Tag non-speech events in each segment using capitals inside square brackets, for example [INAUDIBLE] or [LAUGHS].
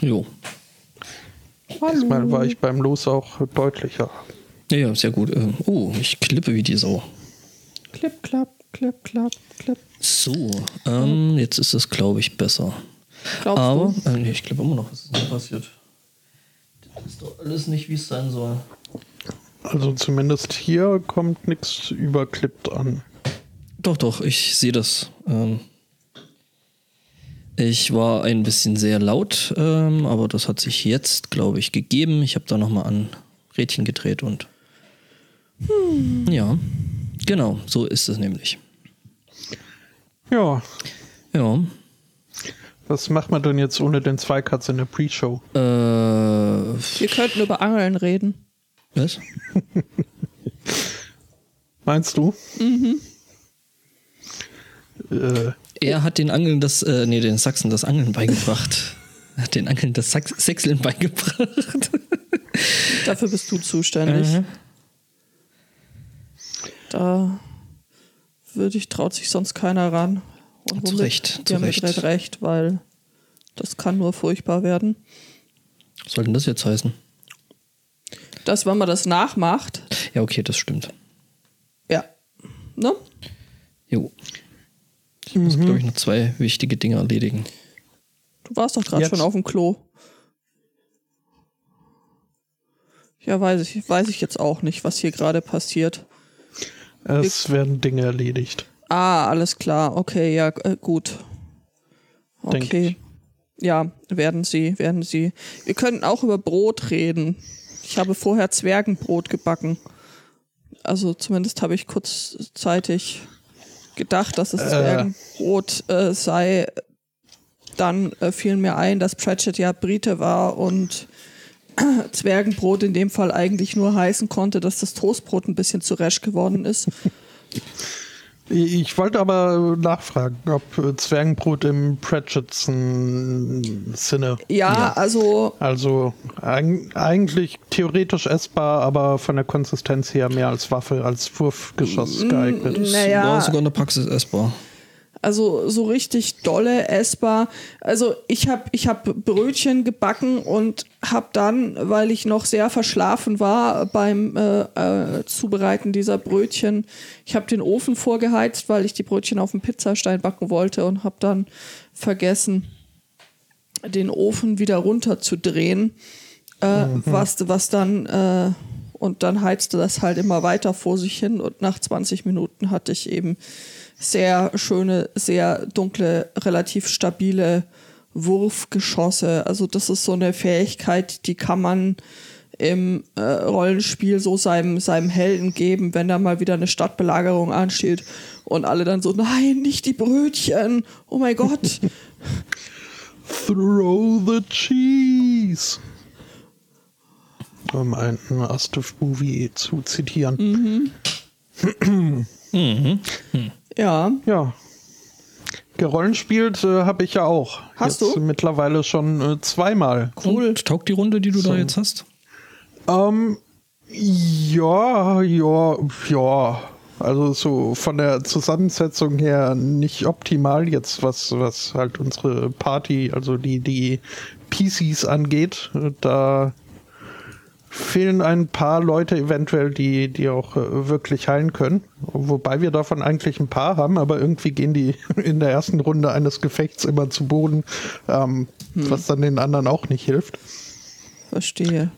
Jo. Diesmal war ich beim Los auch deutlicher. Ja, ja, sehr gut. Ähm, Oh, ich klippe wie die Sau. Klipp, klapp, klipp, klapp, klipp. So, ähm, jetzt ist es, glaube ich, besser. Glaubst Aber, du? äh, nee, ich glaube immer noch, was ist denn passiert? Das ist doch alles nicht, wie es sein soll. Also zumindest hier kommt nichts überklippt an. Doch, doch, ich sehe das. Ähm, ich war ein bisschen sehr laut, ähm, aber das hat sich jetzt, glaube ich, gegeben. Ich habe da nochmal an Rädchen gedreht und. Ja, genau, so ist es nämlich. Ja, Ja, was macht man denn jetzt ohne den Zweikatz in der Pre-Show? äh, Wir könnten über Angeln reden. was? [LAUGHS] Meinst du? Mhm. Äh, Er hat den Angeln das, äh, nee, den Sachsen das Angeln beigebracht. Er hat den Angeln das Sachs Sechseln beigebracht. [LAUGHS] Dafür bist du zuständig. Mhm. Da würde ich, traut sich sonst keiner ran. Und Zu? Recht, zu mit Recht. Recht. recht, weil das kann nur furchtbar werden. Was soll denn das jetzt heißen? Dass, wenn man das nachmacht, Ja, okay, das stimmt. ja, ne? Jo. Ich muss, glaube ich, noch zwei wichtige Dinge erledigen. Du warst doch gerade schon auf dem Klo. Ja, weiß ich, weiß ich jetzt auch nicht, was hier gerade passiert. es werden Dinge erledigt. Ah, alles klar. Okay, ja, äh, gut. Okay. ich. Ja, werden sie, werden sie. Wir könnten auch über Brot reden. Ich habe vorher Zwergenbrot gebacken. Also zumindest habe ich kurzzeitig gedacht, dass es Zwergenbrot äh, sei. Dann äh, fiel mir ein, dass Pratchett ja Brite war und [CLEARS THROAT] Zwergenbrot in dem Fall eigentlich nur heißen konnte, dass das Toastbrot ein bisschen zu rasch geworden ist. Ich wollte aber nachfragen, ob äh, Zwergenbrot im Pratchettson Sinne. Ja, also Also eig eigentlich theoretisch essbar, aber von der Konsistenz her mehr als Waffe, als Wurfgeschoss geeignet. Naja. War sogar in der Praxis essbar. Also so richtig dolle essbar. Also ich habe ich hab Brötchen gebacken und habe dann, weil ich noch sehr verschlafen war beim äh, äh, Zubereiten dieser Brötchen, ich habe den Ofen vorgeheizt, weil ich die Brötchen auf dem Pizzastein backen wollte und habe dann vergessen, den Ofen wieder runterzudrehen, äh, was, was dann äh, und dann heizte das halt immer weiter vor sich hin und nach 20 Minuten hatte ich eben sehr schöne, sehr dunkle, relativ stabile Wurfgeschosse. Also das ist so eine Fähigkeit, die kann man im äh, Rollenspiel so seinem, seinem Helden geben, wenn da mal wieder eine Stadtbelagerung ansteht und alle dann so, nein, nicht die Brötchen, oh mein Gott. [LAUGHS] Throw the cheese. Um einen Astov-Movie zu zitieren. [CLEARS THROAT] ja, Ja. Gerollenspielt äh, habe ich ja auch. Hast Jetzt du? Mittlerweile schon äh, zweimal. Und taugt die Runde, die du da jetzt hast? Ähm, ja, ja, ja. Also so von der Zusammensetzung her nicht optimal jetzt, was, was halt unsere Party, also die, die PCs angeht. Da fehlen ein paar Leute eventuell, die, die auch äh, wirklich heilen können. Wobei wir davon eigentlich ein paar haben, aber irgendwie gehen die [LAUGHS] in der ersten Runde eines Gefechts immer zu Boden, ähm, was dann den anderen auch nicht hilft. verstehe.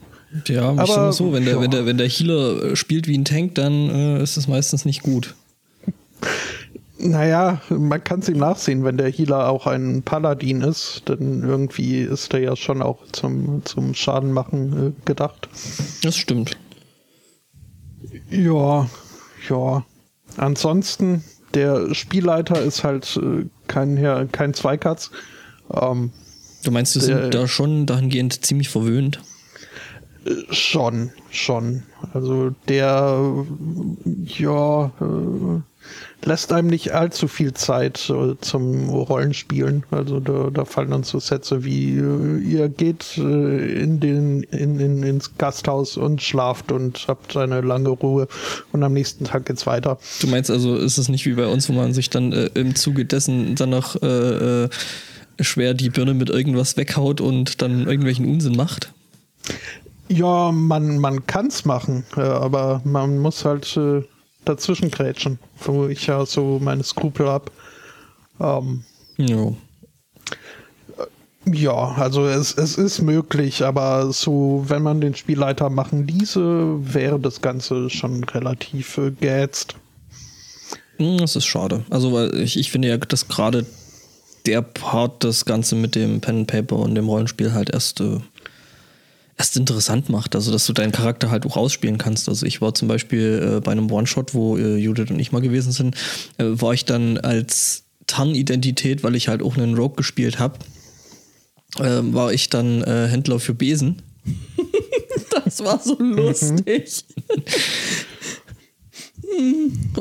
Ja, ich Aber, sag mal so, wenn der, ja. wenn der, wenn der Healer äh, spielt wie ein Tank, dann äh, ist es meistens nicht gut. [LAUGHS] Naja, man kann es ihm nachsehen, wenn der Healer auch ein Paladin ist, denn irgendwie ist er ja schon auch zum, zum Schadenmachen äh, gedacht. Das stimmt. Ja, ja. Ansonsten, der Spielleiter ist halt äh, kein, Herr, kein Zweikatz. Ähm, Du meinst, wir Der- sind da schon dahingehend ziemlich verwöhnt? schon, schon. Also der, äh, ja, äh, lässt einem nicht allzu viel Zeit äh, zum Rollenspielen. Also da, da fallen uns so Sätze wie, äh, ihr geht äh, in den, in, in, ins Gasthaus und schlaft und habt eine lange Ruhe und am nächsten Tag geht's weiter. Du meinst also, ist es nicht wie bei uns, wo man sich dann im Zuge dessen dann noch schwer die Birne mit irgendwas weghaut und dann irgendwelchen Unsinn macht. Ja, man, man kann es machen, aber man muss halt dazwischen grätschen, wo ich ja so meine Skrupel habe. Ähm, Ja. ja, also es, es ist möglich, aber so, wenn man den Spielleiter machen ließe, wäre das Ganze schon relativ äh, geätzt. Hm, Das ist schade. Also, weil ich, ich finde ja, dass gerade der Part das Ganze mit dem Pen and Paper und dem Rollenspiel halt erst, äh, erst interessant macht. Also, dass du deinen Charakter halt auch ausspielen kannst. Also, ich war zum Beispiel äh, bei einem One-Shot, wo äh, Judith und ich mal gewesen sind, äh, war ich dann als Tarn-Identität, weil ich halt auch einen Rogue gespielt habe, äh, war ich dann äh, Händler für Besen. [LAUGHS] Das war so lustig. [LAUGHS]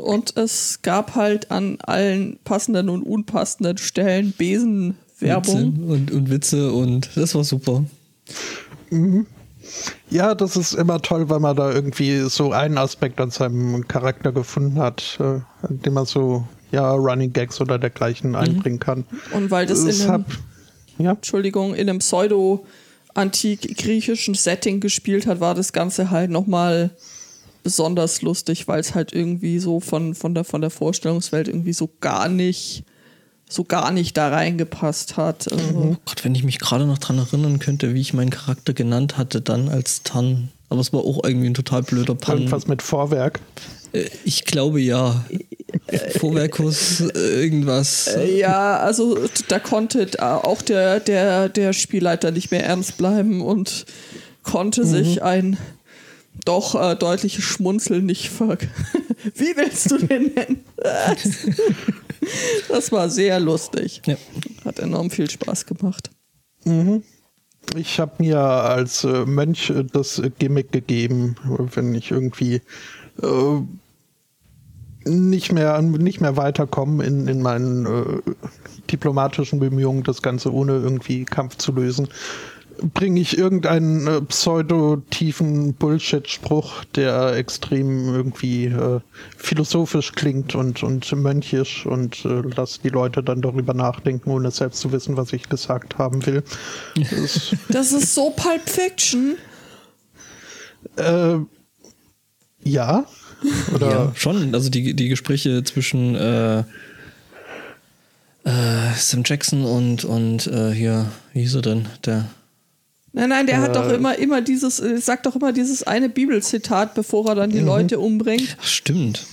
Und es gab halt an allen passenden und unpassenden Stellen Besenwerbung. Witze und, und Witze und das war super. Ja, das ist immer toll, weil man da irgendwie so einen Aspekt an seinem Charakter gefunden hat, äh, dem man so, ja, Running Gags oder dergleichen einbringen kann. Und weil das in einem, ja, Entschuldigung, in einem pseudo-antik-griechischen Setting gespielt hat, war das Ganze halt nochmal besonders lustig, weil es halt irgendwie so von, von, der, von der Vorstellungswelt irgendwie so gar nicht so gar nicht da reingepasst hat. Also, Gott, wenn ich mich gerade noch dran erinnern könnte, wie ich meinen Charakter genannt hatte, dann als Tan. Aber es war auch irgendwie ein total blöder Pan. irgendwas mit Vorwerk. Äh, Ich glaube ja. Vorwerkus, äh, irgendwas. Äh, Ja, also da konnte auch der, der, der Spielleiter nicht mehr ernst bleiben und konnte sich ein doch äh, deutliches Schmunzeln nicht ver... [LAUGHS] Wie willst du den nennen? [LAUGHS] das war sehr lustig. Ja. Hat enorm viel Spaß gemacht. Ich habe mir als äh, Mönch äh, das Gimmick gegeben, wenn ich irgendwie äh, nicht mehr nicht mehr weiterkomme in, in meinen äh, diplomatischen Bemühungen, das Ganze ohne irgendwie Kampf zu lösen, bringe ich irgendeinen äh, pseudo-tiefen Bullshit-Spruch, der extrem irgendwie äh, philosophisch klingt und, und mönchisch und äh, lass die Leute dann darüber nachdenken, ohne selbst zu wissen, was ich gesagt haben will. Das [LAUGHS] Das ist so Pulp Fiction. Äh, ja. Oder Ja, schon. Also die, die Gespräche zwischen äh, äh, Sam Jackson und, und äh, hier, wie hieß er denn? Der. Nein, nein, der hat doch Äh. immer, immer dieses, äh, sagt doch immer dieses eine Bibelzitat, bevor er dann die Leute umbringt. Ach, stimmt.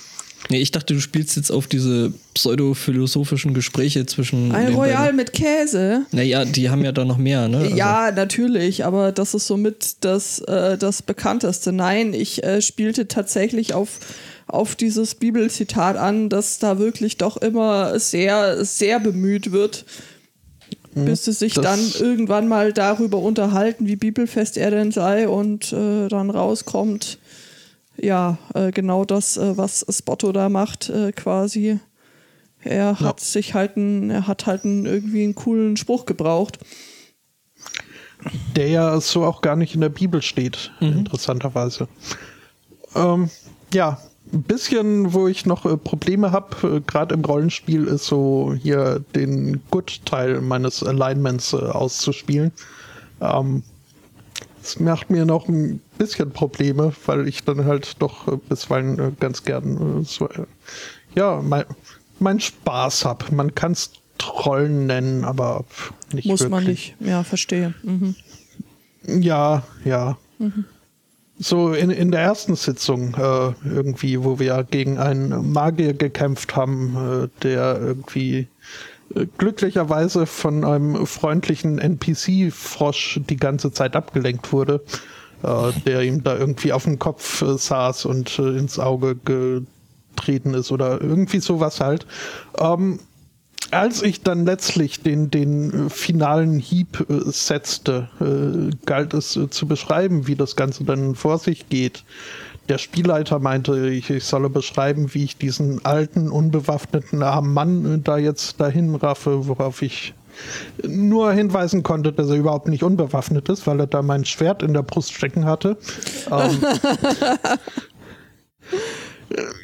Nee, ich dachte, du spielst jetzt auf diese pseudo-philosophischen Gespräche zwischen. Ein den Royal beiden. mit Käse. Naja, die haben ja da noch mehr, ne? Also- Ja, natürlich, aber das ist somit das, äh, das bekannteste. Nein, ich äh, spielte tatsächlich auf, auf dieses Bibelzitat an, dass da wirklich doch immer sehr, sehr bemüht wird, bis sie sich das- dann irgendwann mal darüber unterhalten, wie bibelfest er denn sei und äh, dann rauskommt, ja, äh, genau das, äh, was Spotto da macht, äh, quasi. Er hat sich halt einen, er hat halt einen, irgendwie einen coolen Spruch gebraucht. der ja so auch gar nicht in der Bibel steht, interessanterweise. Ähm, ja, ein bisschen, wo ich noch äh, Probleme habe, äh, gerade im Rollenspiel, ist so hier den Good-Teil meines Alignments äh, auszuspielen. Ähm, das macht mir noch ein bisschen Probleme, weil ich dann halt doch äh, bisweilen äh, ganz gern äh, so, ja, mein, mein Spaß habe. Man kann es Trollen nennen, aber nicht Muss wirklich. man nicht. Ja, verstehe. Mhm. Ja, ja. So in, in der ersten Sitzung äh, irgendwie, wo wir gegen einen Magier gekämpft haben, äh, der irgendwie äh, glücklicherweise von einem freundlichen NPC-Frosch die ganze Zeit abgelenkt wurde, äh, der ihm da irgendwie auf den Kopf äh, saß und äh, ins Auge getreten ist oder irgendwie sowas halt. Ähm, als ich dann letztlich den, den äh, finalen Hieb äh, setzte, äh, galt es äh, zu beschreiben, wie das Ganze dann vor sich geht. Der Spielleiter meinte, ich, ich solle beschreiben, wie ich diesen alten, unbewaffneten armen Mann äh, da jetzt dahin raffe, worauf ich nur hinweisen konnte, dass er überhaupt nicht unbewaffnet ist, weil er da mein Schwert in der Brust stecken hatte. Ähm, [LAUGHS]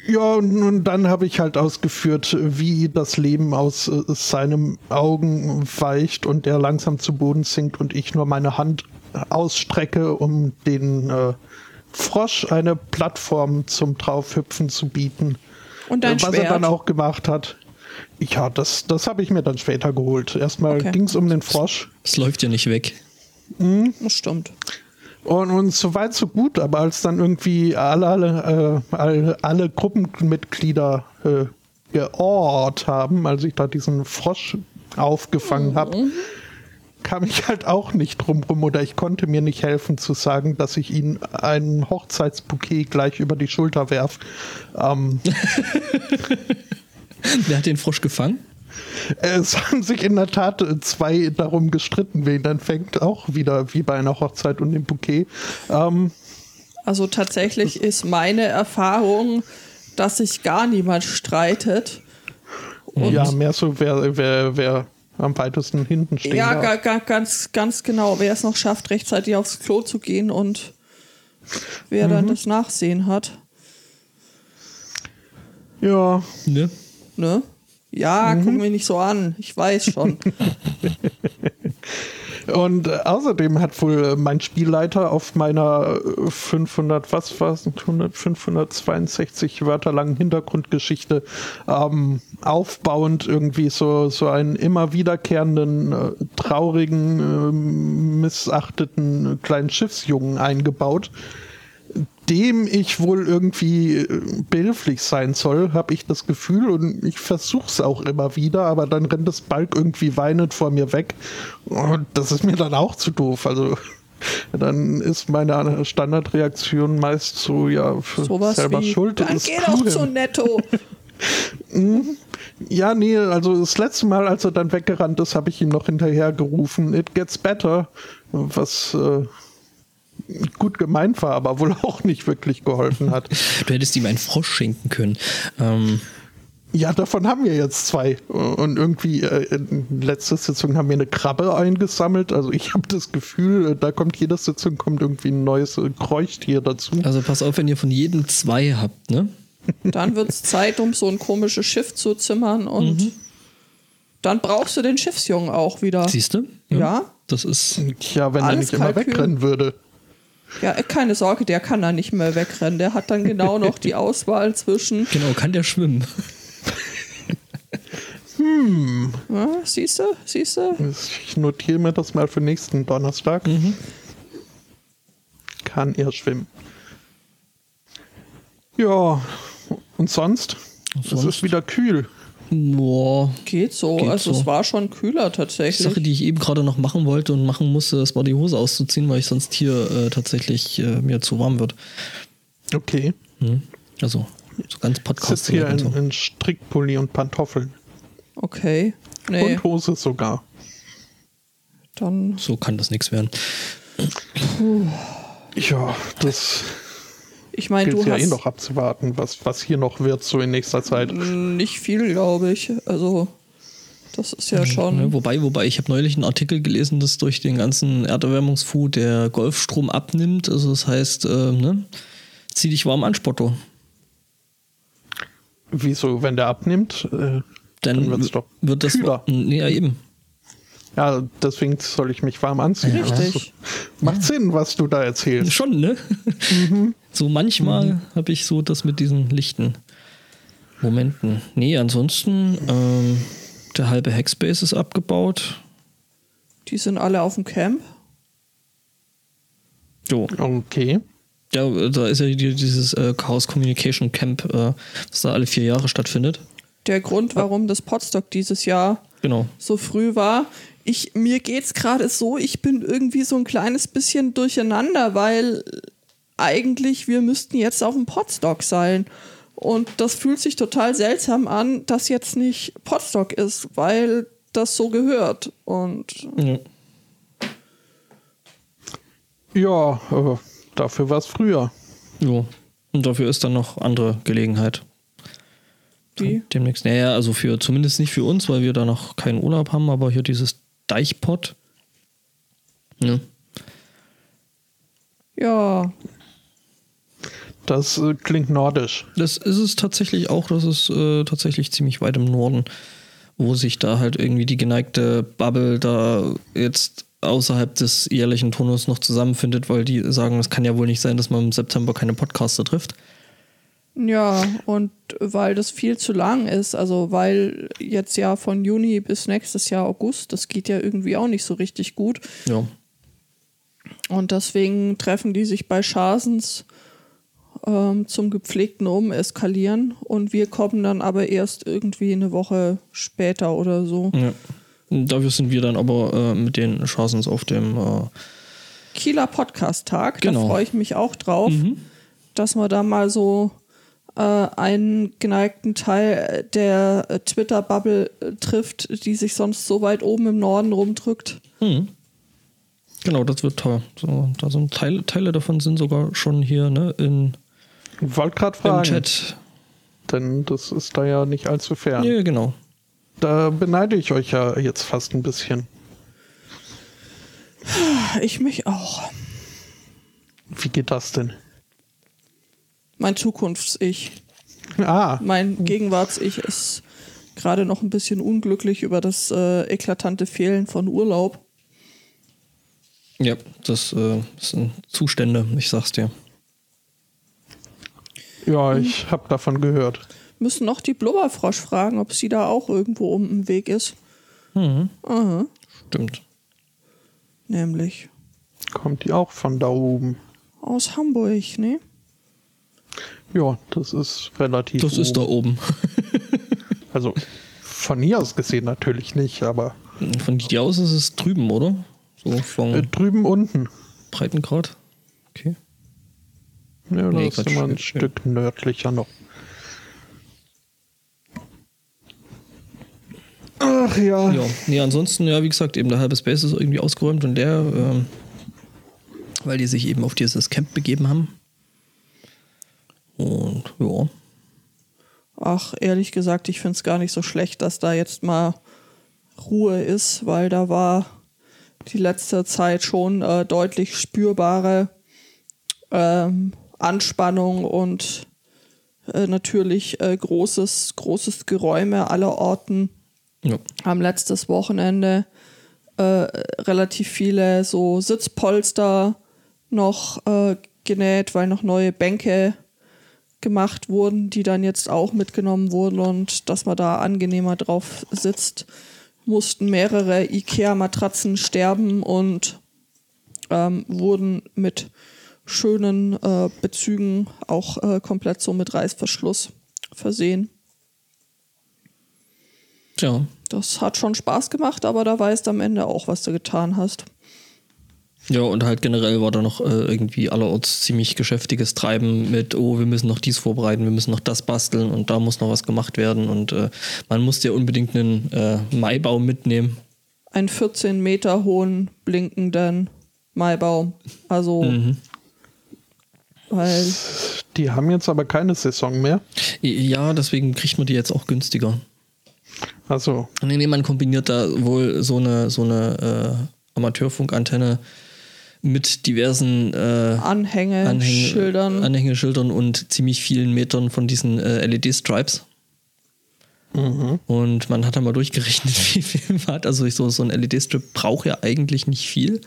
Ja, und, dann habe ich halt ausgeführt, wie das Leben aus äh, seinem Augen weicht und er langsam zu Boden sinkt und ich nur meine Hand ausstrecke, um den äh, Frosch eine Plattform zum Draufhüpfen zu bieten. Und dein Äh, was Schwert. er dann auch gemacht hat. Ja, das, das habe ich mir dann später geholt. Erstmal Okay. ging es um den Frosch. Es läuft ja nicht weg. Das stimmt. Und, und so weit, so gut, aber als dann irgendwie alle, alle, äh, alle, alle Gruppenmitglieder äh, geohrt haben, als ich da diesen Frosch aufgefangen habe, kam ich halt auch nicht drum rum oder ich konnte mir nicht helfen zu sagen, dass ich ihnen ein Hochzeitsbouquet gleich über die Schulter werf. Ähm, [LAUGHS] Wer hat den Frosch gefangen? Es haben sich in der Tat zwei darum gestritten, wen dann fängt, auch wieder wie bei einer Hochzeit und dem Bouquet. Ähm, Also tatsächlich ist meine Erfahrung, dass sich gar niemand streitet. Und ja, mehr so, wer, wer, wer am weitesten hinten steht. ja, ga, ga, ganz, ganz genau. Wer es noch schafft, rechtzeitig aufs Klo zu gehen und wer Mhm. dann das Nachsehen hat. ja, Ne? Ne? Ja, Mhm. guck mich nicht so an. Ich weiß schon. [LAUGHS] und äh, außerdem hat wohl äh, mein Spielleiter auf meiner äh, 500, was war es, 100, 562 Wörter langen Hintergrundgeschichte ähm, aufbauend irgendwie so, so einen immer wiederkehrenden, äh, traurigen, missachteten äh, kleinen Schiffsjungen eingebaut. Dem ich wohl irgendwie äh, behilflich sein soll, habe ich das Gefühl und ich versuche es auch immer wieder, aber dann rennt das Balk irgendwie weinend vor mir weg und das ist mir dann auch zu doof. Also [LAUGHS] dann ist meine Standardreaktion meist so, ja, für Sowas selber wie, schuld. dann geh doch cool. zu Netto. [LAUGHS] Ja, nee, also das letzte Mal, als er dann weggerannt ist, habe ich ihm noch hinterher gerufen, it gets better, was äh, gut gemeint war, aber wohl auch nicht wirklich geholfen hat. [LAUGHS] Du hättest ihm einen Frosch schenken können. Ähm, Ja, davon haben wir jetzt zwei. Und irgendwie, äh, in letzter Sitzung haben wir eine Krabbe eingesammelt. Also ich habe das Gefühl, äh, da kommt jede Sitzung kommt irgendwie ein neues äh, Kräuchtier dazu. also pass auf, wenn ihr von jedem zwei habt, ne? Dann wird es Zeit, um so ein komisches Schiff zu zimmern und Mhm. dann brauchst du den Schiffsjungen auch wieder. Siehst du? Ja. Das ist. Tja, wenn er nicht immer wegrennen würde. Ja, äh, keine Sorge, der kann da nicht mehr wegrennen. Der hat dann genau [LAUGHS] noch die Auswahl zwischen, Genau, kann der schwimmen? [LAUGHS] ja, siehst du, siehst du? Ich notiere mir das mal für nächsten Donnerstag. Kann er schwimmen. Ja, und sonst? Es sonst? ist wieder kühl. Boah. Geht so. Geht also so. es war schon kühler Die tatsächlich. Sache, die ich eben gerade noch machen wollte und machen musste, das war die Hose auszuziehen, weil ich sonst hier äh, tatsächlich äh, mir zu warm wird. Okay. Hm? Also, so ganz podcast sitze hier in, so. in Strickpulli und Pantoffeln. Okay. Nee, Und Hose sogar. dann so kann das nichts werden. Ja, das ich meine, du ja eh hast noch abzuwarten, was, was hier noch wird, so in nächster Zeit. nicht viel, glaube ich. Also das ist ja Ne, schon. wobei, wobei, ich habe neulich einen Artikel gelesen, dass durch den ganzen Erderwärmungsfu der Golfstrom abnimmt. Also das heißt, äh, ne? zieh dich warm an, Spotto. Wieso, wenn der abnimmt? Äh, Dann, Dann wird's doch wird das kühler. Nee, ja, eben. ja, deswegen soll ich mich warm anziehen. Richtig. Also, [LAUGHS] macht Sinn, was du da erzählst. Schon, ne? So manchmal habe ich so das mit diesen lichten Momenten. Nee, ansonsten, ähm, der halbe Hackspace ist abgebaut. Die sind alle auf dem Camp. Jo. Okay. Ja, da ist ja die- dieses äh, Chaos Communication Camp, äh, das da alle vier Jahre stattfindet. Der Grund, warum das Podstock dieses Jahr Genau. so früh war. Ich, mir geht's gerade so, ich bin irgendwie so ein kleines bisschen durcheinander, weil eigentlich wir müssten jetzt auf dem Podstock sein. Und das fühlt sich total seltsam an, dass jetzt nicht Podstock ist, weil das so gehört. Und Ja. Ja, dafür war es früher. Jo. Und dafür ist dann noch andere Gelegenheit. die, Demnächst. Naja, also für zumindest nicht für uns, weil wir da noch keinen Urlaub haben, aber hier dieses Deichpot. Ne? ja, Das äh, klingt nordisch. Das ist es tatsächlich auch. Das ist äh, tatsächlich ziemlich weit im Norden, wo sich da halt irgendwie die geneigte Bubble da jetzt außerhalb des jährlichen Turnus noch zusammenfindet, weil die sagen, es kann ja wohl nicht sein, dass man im September keine Podcaster trifft. Ja, und weil das viel zu lang ist, also weil jetzt ja von Juni bis nächstes Jahr August, das geht ja irgendwie auch nicht so richtig gut. Ja. Und deswegen treffen die sich bei Schasens ähm, zum gepflegten Umeskalieren und wir kommen dann aber erst irgendwie eine Woche später oder so. ja. Dafür sind wir dann aber äh, mit den Chancens auf dem äh, Kieler Podcast-Tag, Genau. da freue ich mich auch drauf, dass man da mal so äh, einen geneigten Teil der Twitter-Bubble äh, trifft, die sich sonst so weit oben im Norden rumdrückt. Genau, das wird toll. So, da sind Teile, Teile davon sind sogar schon hier ne, in, Wollte gerade im fragen, Chat. denn das ist da ja nicht allzu fern. Ja, genau. Da beneide ich euch ja jetzt fast ein bisschen. Ich mich auch. Wie geht das denn? Mein Zukunfts-Ich. Ah, Mein Gegenwarts-Ich ist gerade noch ein bisschen unglücklich über das äh, eklatante Fehlen von Urlaub. Ja, das, äh, das sind Zustände, ich sag's dir. Ja, ich habe davon gehört. Müssen noch die Blubberfrosch fragen, ob sie da auch irgendwo um den Weg ist. Aha. Stimmt. Nämlich Kommt die auch von da oben? aus Hamburg, ne? Ja, das ist relativ. Das ist da oben. oben. [LAUGHS] Also von hier aus gesehen natürlich nicht, aber Von dir aus ist es drüben, oder? So von äh, drüben unten. Breitengrad. Okay. Ja, Nee, das ist immer ein. Stück nördlicher noch. Ach ja. Ja, nee, ansonsten, ja, wie gesagt, eben der halbe Space ist irgendwie ausgeräumt und der, ähm, weil die sich eben auf dieses Camp begeben haben. Und ja, Ach, ehrlich gesagt, ich finde es gar nicht so schlecht, dass da jetzt mal Ruhe ist, weil da war die letzte Zeit schon äh, deutlich spürbare ähm, Anspannung und äh, natürlich äh, großes, großes Geräume aller Orten. ja. Am letztes Wochenende äh, relativ viele so Sitzpolster noch äh, genäht, weil noch neue Bänke gemacht wurden, die dann jetzt auch mitgenommen wurden und dass man da angenehmer drauf sitzt, mussten mehrere IKEA-Matratzen sterben und ähm, wurden mit schönen äh, Bezügen auch äh, komplett so mit Reißverschluss versehen. Tja, Das hat schon Spaß gemacht, aber da weißt am Ende auch, was du getan hast. Ja, und halt generell war da noch äh, irgendwie allerorts ziemlich geschäftiges Treiben mit, oh, wir müssen noch dies vorbereiten, wir müssen noch das basteln und da muss noch was gemacht werden. Und äh, man musste ja unbedingt einen äh, Maibaum mitnehmen. Einen 14 Meter hohen blinkenden Maibaum. Also, weil Die haben jetzt aber keine Saison mehr. Ja, deswegen kriegt man die jetzt auch günstiger. Also, Nee, nee, man kombiniert da wohl so eine, so eine äh, Amateurfunkantenne mit diversen äh, Anhänge, Schildern. Anhängeschildern und ziemlich vielen Metern von diesen äh, LED-Stripes. Und man hat da mal durchgerechnet, [LAUGHS] wie viel Watt. Also ich so, so ein LED-Strip braucht ja eigentlich nicht viel.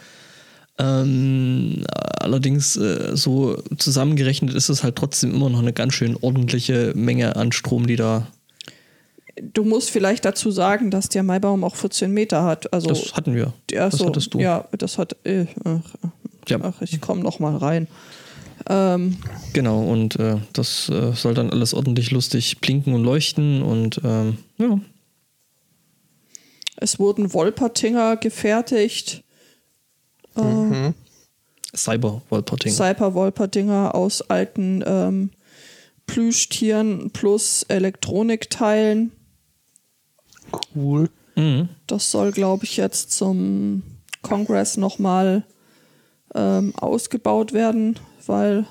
Ähm, allerdings äh, so zusammengerechnet ist es halt trotzdem immer noch eine ganz schön ordentliche Menge an Strom, die da. du musst vielleicht dazu sagen, dass der Maibaum auch 14 Meter hat. Also, Das hatten wir. ja, das so, hattest du. Ja, das hat. Äh, ach, Ja. ach, ich komme noch mal rein. Ähm, Genau, und äh, das äh, soll dann alles ordentlich lustig blinken und leuchten und ähm, ja. es wurden Wolpertinger gefertigt. Cyber-Wallpotting. Cyber-Wolperdinger aus alten ähm, Plüschtieren plus Elektronikteilen. cool. Mhm. Das soll, glaube ich, jetzt zum Kongress nochmal ähm, ausgebaut werden, weil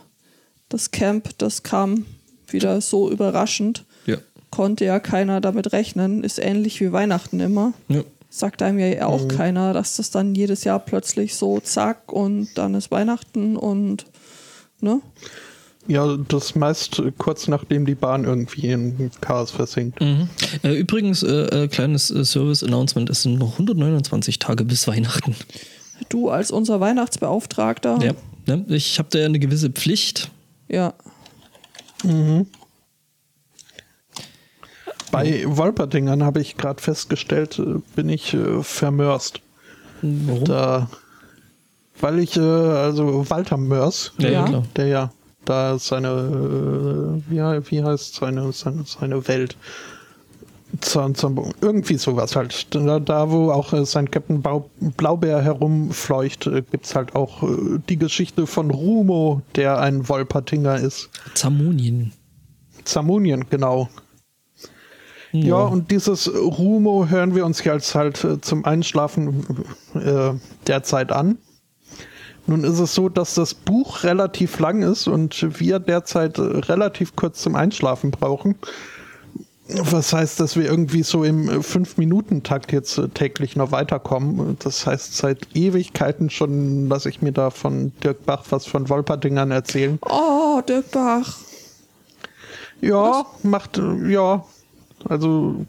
das Camp, das kam wieder so überraschend. Ja. Konnte ja keiner damit rechnen. Ist ähnlich wie Weihnachten immer. ja. Sagt einem ja auch keiner, dass das dann jedes Jahr plötzlich so zack und dann ist Weihnachten und ne? Ja, das meist kurz nachdem die Bahn irgendwie in Chaos versinkt. Mhm. Äh, übrigens, äh, äh, kleines äh, Service-Announcement: Es sind noch 129 Tage bis Weihnachten. Du als unser Weihnachtsbeauftragter. Ja, ne? ich habe da ja eine gewisse Pflicht. Ja. Bei Wolperdingern habe ich gerade festgestellt, äh, bin ich äh, vermörst. Warum? Da, weil ich, äh, also Walter Mörs, Ja, ja, der ja da seine, äh, wie, wie heißt seine, seine, seine Welt? Zahn- Zahn- Irgendwie sowas halt. Da, da wo auch äh, sein Captain Bau, Blaubeer herumfleucht, äh, gibt es halt auch äh, die Geschichte von Rumo, der ein Wolpertinger ist. Zamonien. Zamunien, genau. Ja, und dieses Rumo hören wir uns jetzt halt äh, zum Einschlafen äh, derzeit an. Nun ist es so, dass das Buch relativ lang ist und wir derzeit äh, relativ kurz zum Einschlafen brauchen. Was heißt, dass wir irgendwie so im 5-Minuten-Takt jetzt äh, täglich noch weiterkommen. Das heißt, seit Ewigkeiten schon lasse ich mir da von Dirk Bach was von Wolperdingern erzählen. Oh, Dirk Bach. Ja, macht, äh, ja, also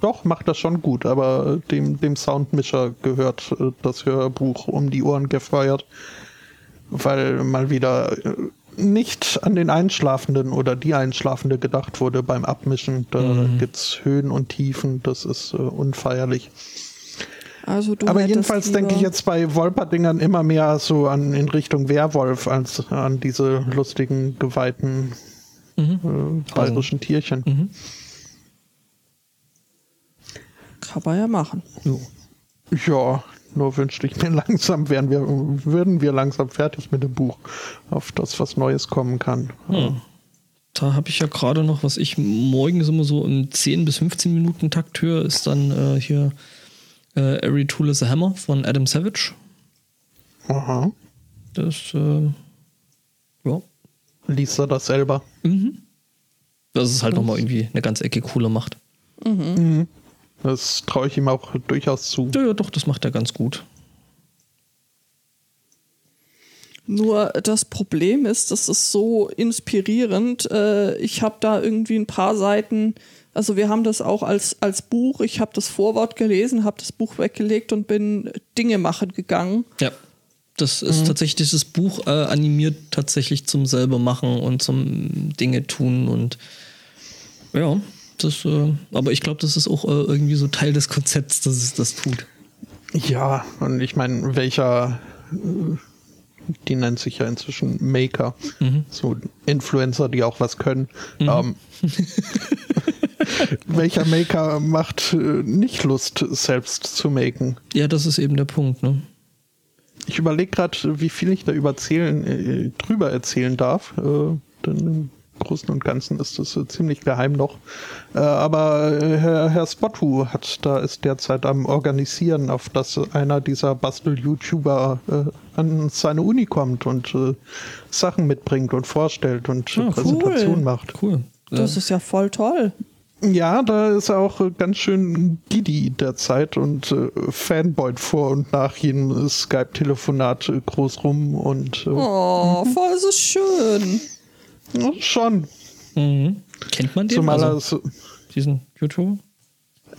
doch, macht das schon gut, aber dem, dem Soundmischer gehört äh, das Hörbuch um die Ohren gefeuert, weil mal wieder äh, nicht an den Einschlafenden oder die Einschlafende gedacht wurde beim Abmischen. Da gibt's Höhen und Tiefen, das ist äh, unfeierlich. Also du Aber jedenfalls denke ich jetzt bei Wolperdingern immer mehr so an in Richtung Werwolf als an diese lustigen, geweihten äh, bayerischen Tierchen. Kann man ja machen. Jo. Ja, nur wünschte ich mir [LAUGHS] langsam, wären wir, würden wir langsam fertig mit dem Buch, auf das was Neues kommen kann. Da habe ich ja gerade noch, was ich morgens immer so im 10 bis 15 Minuten Takt höre, ist dann äh, hier äh, Every Tool is a Hammer von Adam Savage. Aha. Das, äh, ja. Liest er das selber? Das ist halt nochmal irgendwie eine ganze Ecke cooler macht. Das traue ich ihm auch durchaus zu. Ja, ja, doch, das macht er ganz gut. Nur das Problem ist, das ist so inspirierend. Äh, ich habe da irgendwie ein paar Seiten, also wir haben das auch als, als Buch, ich habe das Vorwort gelesen, habe das Buch weggelegt und bin Dinge machen gegangen. Ja. Das ist tatsächlich dieses Buch äh, animiert tatsächlich zum selber machen und zum Dinge tun und ja, das, äh, aber ich glaube, das ist auch äh, irgendwie so Teil des Konzepts, dass es das tut. Ja, und ich meine, welcher, äh, die nennt sich ja inzwischen Maker, so Influencer, die auch was können. Ähm, [LAUGHS] welcher Maker macht äh, nicht Lust, selbst zu maken? Ja, das ist eben der Punkt, ne? Ich überlege gerade, wie viel ich da überzählen, äh, drüber erzählen darf. Äh, denn im Großen und Ganzen ist das äh, ziemlich geheim noch. Äh, aber äh, Herr, Herr Spothu hat da ist derzeit am Organisieren, auf dass einer dieser Bastel-YouTuber äh, an seine Uni kommt und äh, Sachen mitbringt und vorstellt und Ah, cool. Präsentation macht. Cool. Das ist ja voll toll. Ja, da ist er auch ganz schön giddy derzeit und äh, fanboyt vor und nach jedem Skype-Telefonat groß rum und äh, Oh, voll so schön. Ja, schon. Mhm. Kennt man den? Zumal also, diesen YouTuber?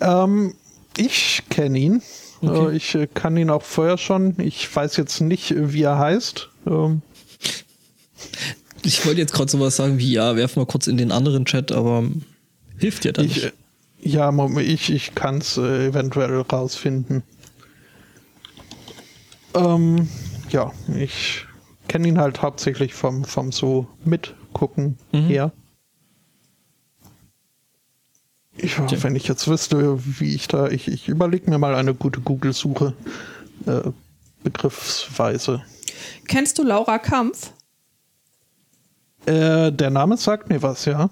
ähm, ich kenne ihn. Okay. Äh, ich äh, kann ihn auch vorher schon. Ich weiß jetzt nicht, wie er heißt. Ähm, Ich wollte jetzt gerade sowas sagen wie, ja, werf mal kurz in den anderen Chat, aber hilft dir dann ich, nicht. äh, ja, ich, ich kann es äh, eventuell rausfinden. Ähm, ja, ich kenne ihn halt hauptsächlich vom, vom so mitgucken her. Ja, Tja. wenn ich jetzt wüsste, wie ich da, ich, ich überlege mir mal eine gute Google-Suche, äh, Begriffsweise. Kennst du Laura Kampf? Äh, der Name sagt mir was, ja.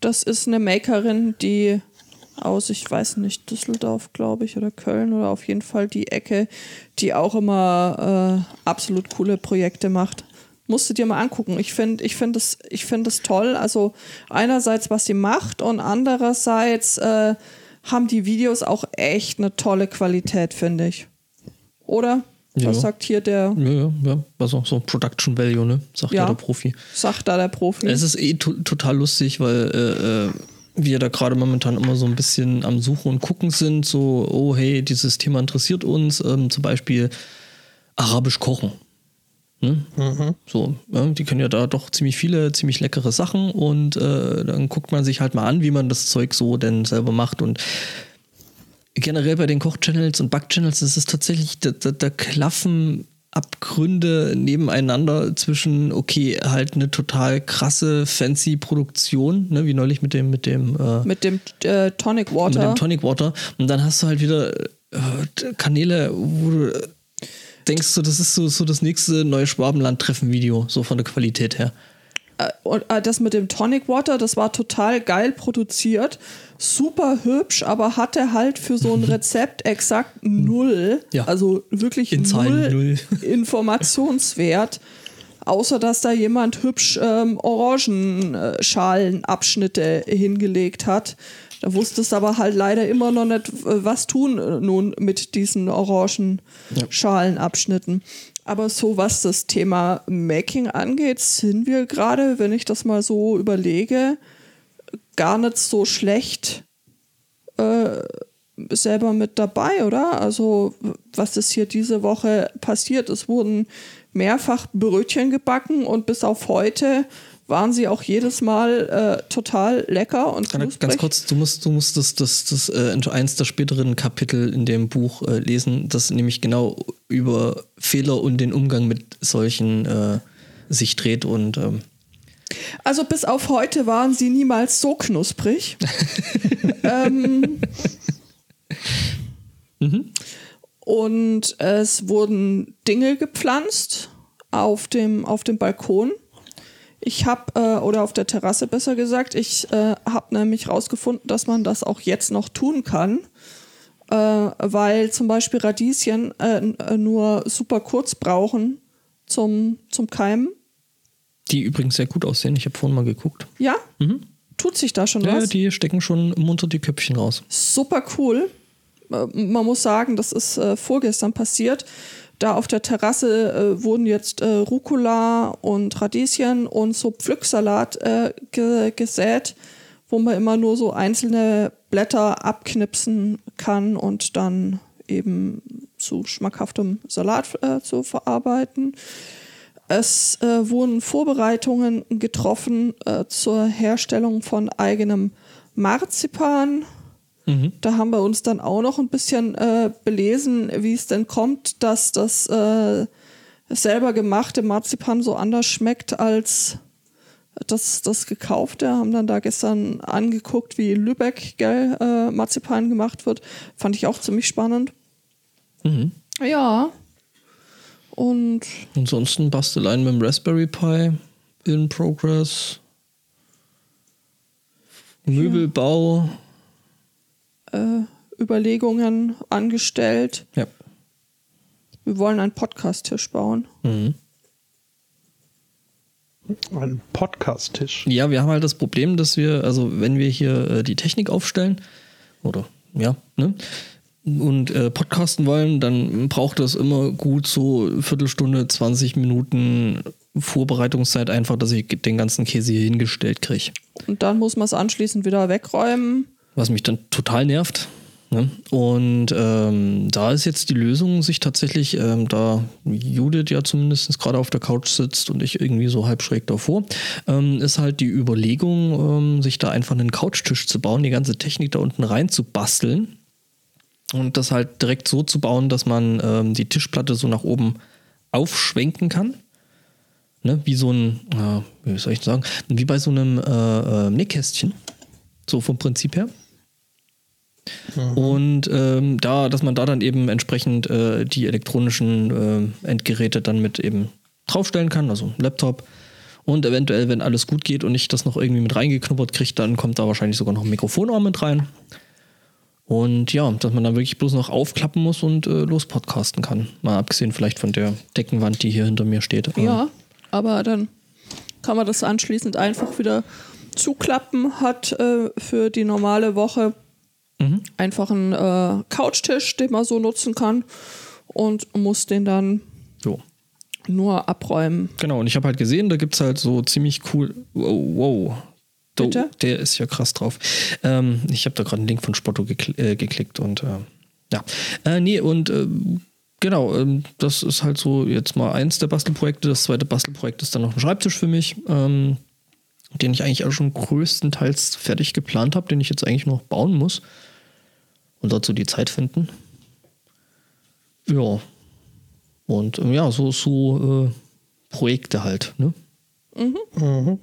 Das ist eine Makerin, die aus, ich weiß nicht, Düsseldorf, glaube ich, oder Köln oder auf jeden Fall die Ecke, die auch immer äh, absolut coole Projekte macht. Musst du dir mal angucken. Ich finde ich find das, ich find das toll. Also einerseits, was sie macht und andererseits äh, haben die Videos auch echt eine tolle Qualität, finde ich. Oder? Ja. Was sagt hier der, Ja, ja, ja. Also so Production Value, ne? Sagt ja, Ja. der Profi. sagt da der Profi? Es ist eh to total lustig, weil äh, äh, wir da gerade momentan immer so ein bisschen am Suchen und Gucken sind. So, oh hey, dieses Thema interessiert uns. Ähm, zum Beispiel arabisch kochen. Ne? So, ja, die können ja da doch ziemlich viele, ziemlich leckere Sachen und äh, dann guckt man sich halt mal an, wie man das Zeug so denn selber macht und generell bei den Koch-Channels und Back-Channels ist es tatsächlich, da, da, da klaffen Abgründe nebeneinander zwischen, okay, halt eine total krasse, fancy Produktion, ne, wie neulich mit dem, mit dem, äh, mit dem äh, Tonic mit Water. dem Tonic Water. Und dann hast du halt wieder äh, Kanäle, wo du denkst, so, das ist so, so das nächste neue Schwabenland-Treffen-Video, so von der Qualität her. Äh, und äh, das mit dem Tonic Water, das war total geil produziert, super hübsch, aber hatte halt für so ein [LAUGHS] Rezept exakt null, Ja. also wirklich In null, null. [LAUGHS] Informationswert. Außer dass da jemand hübsch ähm, Orangenschalenabschnitte hingelegt hat. Da wusstest du aber halt leider immer noch nicht, äh, was tun äh, nun mit diesen Orangenschalenabschnitten. Aber so was das Thema Making angeht, sind wir gerade, wenn ich das mal so überlege, gar nicht so schlecht äh, selber mit dabei, oder? Also, was ist hier diese Woche passiert? Es wurden mehrfach Brötchen gebacken und bis auf heute waren sie auch jedes Mal äh, total lecker und Ganz, knusprig. ganz kurz, du musst, du musst das, das, das äh, eins der späteren Kapitel in dem Buch äh, lesen, das nämlich genau über Fehler und den Umgang mit solchen äh, sich dreht und ähm, Also bis auf heute waren sie niemals so knusprig. [LAUGHS] ähm, Und es wurden Dinge gepflanzt auf dem, auf dem Balkon. Ich habe, äh, oder auf der Terrasse besser gesagt, ich äh, habe nämlich rausgefunden, dass man das auch jetzt noch tun kann. Äh, weil zum Beispiel Radieschen äh, äh, nur super kurz brauchen zum, zum Keimen. die übrigens sehr gut aussehen. Ich habe vorhin mal geguckt. Ja? Tut sich da schon Ja, was? die stecken schon munter die Köpfchen raus. super cool. Äh, Man muss sagen, das ist vorgestern passiert. Da auf der Terrasse äh, wurden jetzt äh, Rucola und Radieschen und so Pflücksalat äh, ge gesät, wo man immer nur so einzelne Blätter abknipsen kann und dann eben zu schmackhaftem Salat äh, zu verarbeiten. Es äh, wurden Vorbereitungen getroffen äh, zur Herstellung von eigenem Marzipan. Da haben wir uns dann auch noch ein bisschen äh, belesen, wie es denn kommt, dass das äh, selber gemachte Marzipan so anders schmeckt als das, das gekaufte. Haben dann da gestern angeguckt, wie in Lübeck gell, äh, Marzipan gemacht wird. Fand ich auch ziemlich spannend. Ja. Und Ansonsten Basteleien mit dem Raspberry Pi in Progress. Möbelbau. Äh, Überlegungen angestellt. Ja. Wir wollen einen Podcast-Tisch bauen. Ein Podcast-Tisch. Ja, wir haben halt das Problem, dass wir, also wenn wir hier äh, die Technik aufstellen, oder ja, ne? Und äh, podcasten wollen, dann braucht das immer gut so Viertelstunde, 20 Minuten Vorbereitungszeit einfach, dass ich den ganzen Käse hier hingestellt kriege. Und dann muss man es anschließend wieder wegräumen. Was mich dann total nervt. Ne? Und ähm, da ist jetzt die Lösung, sich tatsächlich, ähm, da Judith ja zumindest gerade auf der Couch sitzt und ich irgendwie so halb schräg davor, ähm, ist halt die Überlegung, ähm, sich da einfach einen Couchtisch zu bauen, die ganze Technik da unten rein zu basteln und das halt direkt so zu bauen, dass man ähm, die Tischplatte so nach oben aufschwenken kann. Ne? Wie so ein, äh, wie soll ich sagen, wie bei so einem äh, äh, Nähkästchen. So vom Prinzip her. Und ähm, da, dass man da dann eben entsprechend äh, die elektronischen äh, Endgeräte dann mit eben draufstellen kann, also Laptop. Und eventuell, wenn alles gut geht und ich das noch irgendwie mit reingeknuppert kriege, dann kommt da wahrscheinlich sogar noch ein Mikrofonarm mit rein. Und ja, dass man dann wirklich bloß noch aufklappen muss und äh, los podcasten kann. Mal abgesehen vielleicht von der Deckenwand, die hier hinter mir steht. Ja, aber dann kann man das anschließend einfach wieder zuklappen. Hat äh, für die normale Woche einfach einen äh, Couchtisch, den man so nutzen kann. und muss den dann So. nur abräumen. Genau, und ich habe halt gesehen, da gibt es halt so ziemlich cool. Wow, wow. Do-? Der ist ja krass drauf. Ähm, ich habe da gerade einen Link von Spotto gekl äh, geklickt und äh, ja. Äh, nee, und ähm, genau, ähm, das ist halt so jetzt mal eins der Bastelprojekte. Das zweite Bastelprojekt ist dann noch ein Schreibtisch für mich, ähm, den ich eigentlich auch schon größtenteils fertig geplant habe, den ich jetzt eigentlich noch bauen muss. Und dazu die Zeit finden. Ja. Und ähm, ja, so, so äh, Projekte halt, ne? Mhm.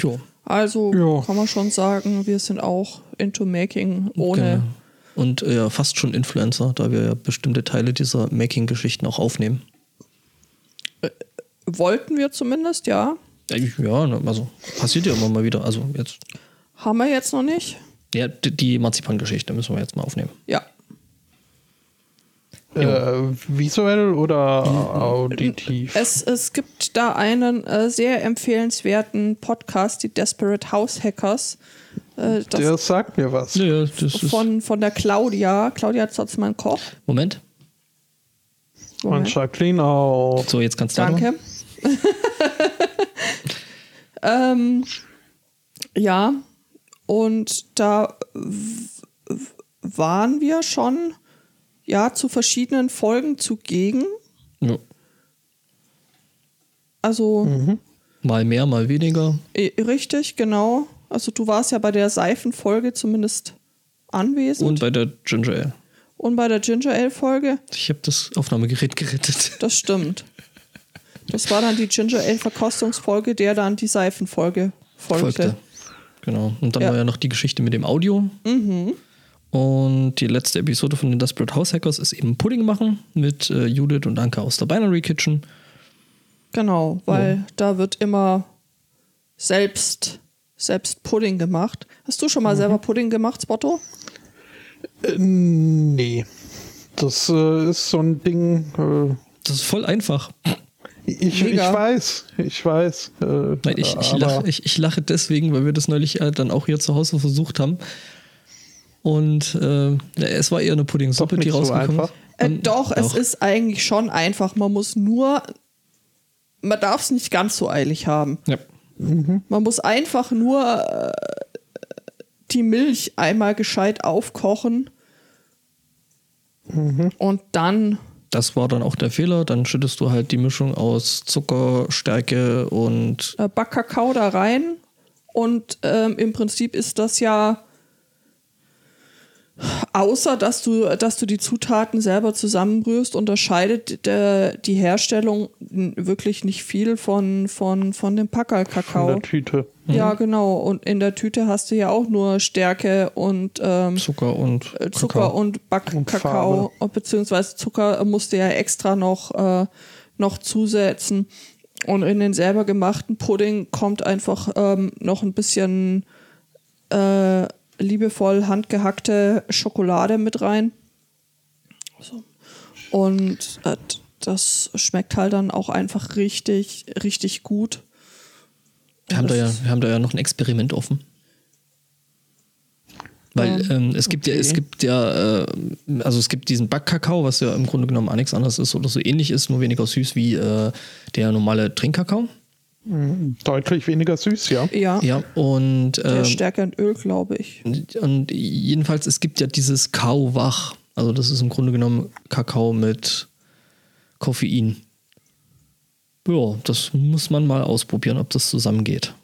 Jo. Also Ja. kann man schon sagen, wir sind auch into Making ohne. Genau. Und äh, ja, fast schon Influencer, da wir ja bestimmte Teile dieser Making-Geschichten auch aufnehmen. Wollten wir zumindest, ja. Ja, ne, also passiert ja immer mal wieder. Also jetzt, Haben wir jetzt noch nicht? Ja, die, Marzipan-Geschichte müssen wir jetzt mal aufnehmen. Ja. Äh, visuell oder auditiv? Es, es gibt da einen äh, sehr empfehlenswerten Podcast, die Desperate House Hackers. Äh, das Der sagt mir was. Ja, von, von der Claudia, Claudia Zotzmann-Koch. Moment. Und Moment. Jacqueline auch. So, jetzt kannst du Danke. [LAUGHS] ähm, ja, und da waren wir schon ja zu verschiedenen Folgen zugegen. Ja. Also Mal mehr, mal weniger. richtig, genau. Also du warst ja bei der Seifenfolge zumindest anwesend Und und, bei der Ginger Ale. bei der Ginger Ale Folge. Ich habe das Aufnahmegerät gerettet. Das stimmt. Das war dann die Ginger Ale Verkostungsfolge, der dann die Seifenfolge folgte. Folgte. Genau. Und dann Ja. war ja noch die Geschichte mit dem Audio. Und die letzte Episode von den Desperate House Hackers ist eben Pudding machen mit äh, Judith und Anka aus der Binary Kitchen. Genau, weil da wird immer selbst, selbst Pudding gemacht. Hast du schon mal selber Pudding gemacht, Spotto? Äh, nee. Das äh, ist so ein Ding. Äh, Das ist voll einfach. Ich, ich weiß, ich weiß. Äh, Nein, ich, ich, aber- lache, ich, ich lache deswegen, weil wir das neulich äh, dann auch hier zu Hause versucht haben. Und äh, es war eher eine Puddingsuppe, Doch die so rausgekommen einfach. ist. Äh, Und- doch, es ist eigentlich schon einfach. Man muss nur, man darf es nicht ganz so eilig haben. Ja. Man muss einfach nur äh, die Milch einmal gescheit aufkochen und dann Das war dann auch der Fehler. Dann schüttest du halt die Mischung aus Zucker, Stärke und äh, Backkakao da rein. Und ähm, im Prinzip ist das ja, außer dass du, dass du die Zutaten selber zusammenrührst, unterscheidet der, die Herstellung wirklich nicht viel von, von, von dem Von Packerl-Kakao. der Tüte. Ja, genau. Und in der Tüte hast du ja auch nur Stärke und ähm, Zucker und äh, Zucker Kakao. und Backkakao, beziehungsweise Zucker musst du ja extra noch, äh, noch zusetzen. Und in den selber gemachten Pudding kommt einfach ähm, noch ein bisschen äh, liebevoll handgehackte Schokolade mit rein. So. Und äh, das schmeckt halt dann auch einfach richtig, richtig gut. Wir haben, da ja, wir haben da ja noch ein Experiment offen. Weil ähm, es gibt ja, es okay. gibt ja, äh, also es gibt diesen Backkakao, was ja im Grunde genommen auch nichts anderes ist oder so ähnlich ist, nur weniger süß wie äh, der normale Trinkkakao. Deutlich weniger süß, ja. Ja, Ja, und, der ähm, Stärke und Öl, glaube ich. und jedenfalls, es gibt ja dieses Kau-Wach. Also das ist im Grunde genommen Kakao mit Koffein. Ja, das muss man mal ausprobieren, ob das zusammengeht.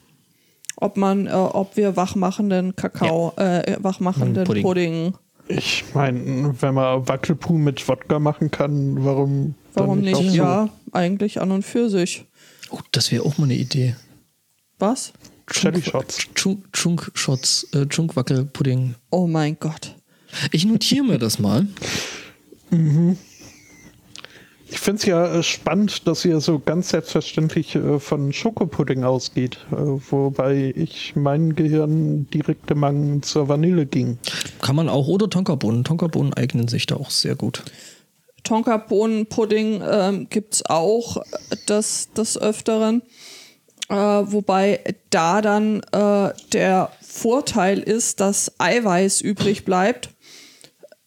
ob man, äh, ob wir wachmachenden Kakao, äh, wachmachenden Pudding. Pudding. Ich meine, wenn man Wackelpuh mit Wodka machen kann, warum, dann Warum nicht? auch so? Ja, eigentlich an und für sich. Oh, das wäre auch mal eine Idee. Was? Jelly Shots. Chunk, Chunk Shots, äh, Chunk Wackelpudding. Oh mein Gott. Ich notiere mir das mal. Ich finde es ja äh, spannend, dass ihr so ganz selbstverständlich äh, von Schokopudding ausgeht, äh, wobei ich mein Gehirn direkt im Mang zur Vanille ging. Kann man auch. Oder Tonkabohnen. Tonkabohnen eignen sich da auch sehr gut. Tonka-Bohnen-Pudding ähm, gibt es auch des, des Öfteren. Äh, wobei da dann äh, der Vorteil ist, dass Eiweiß übrig bleibt.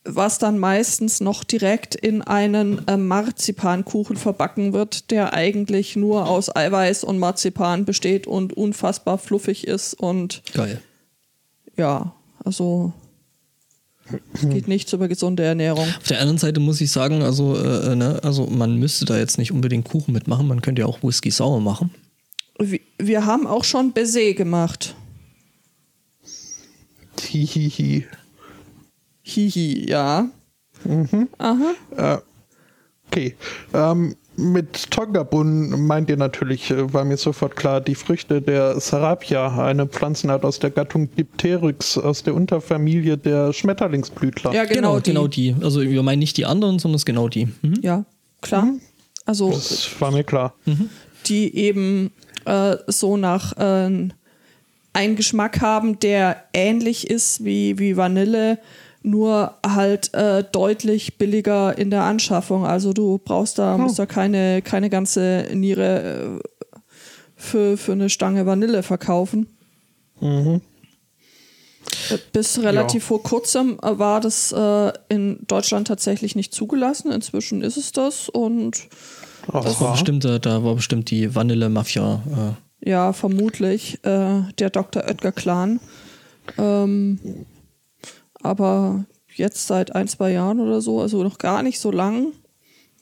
Was dann meistens noch direkt in einen äh, Marzipankuchen verbacken wird, der eigentlich nur aus Eiweiß und Marzipan besteht und unfassbar fluffig ist und Geil. ja, also es geht nichts über gesunde Ernährung. Auf der anderen Seite muss ich sagen, also, äh, ne, also man müsste da jetzt nicht unbedingt Kuchen mitmachen, man könnte ja auch Whisky sauer machen. Wir, wir haben auch schon Baiser gemacht. Hihihi. Hihi, ja. Aha. Okay. Ähm, mit Tonga-Bohnen meint ihr natürlich, äh, war mir sofort klar, die Früchte der Sarabia, eine Pflanzenart aus der Gattung Dipteryx, aus der Unterfamilie der Schmetterlingsblütler. Ja, genau, die. genau die. Also wir meinen nicht die anderen, sondern es ist genau die. Mhm. Ja, klar. Also Das war mir klar. die eben äh, so nach äh, einen Geschmack haben, der ähnlich ist wie, wie Vanille, nur halt äh, deutlich billiger in der Anschaffung. Also du brauchst da, musst da keine, keine ganze Niere äh, für, für eine Stange Vanille verkaufen. Äh, Bis relativ vor kurzem äh, war das äh, in Deutschland tatsächlich nicht zugelassen. Inzwischen ist es das und Ach, Das war bestimmt, äh, da war bestimmt die Vanille-Mafia. Äh, Ja, vermutlich äh, der Dr. Oetker Clan. Ähm, aber jetzt seit ein, zwei Jahren oder so, also noch gar nicht so lang,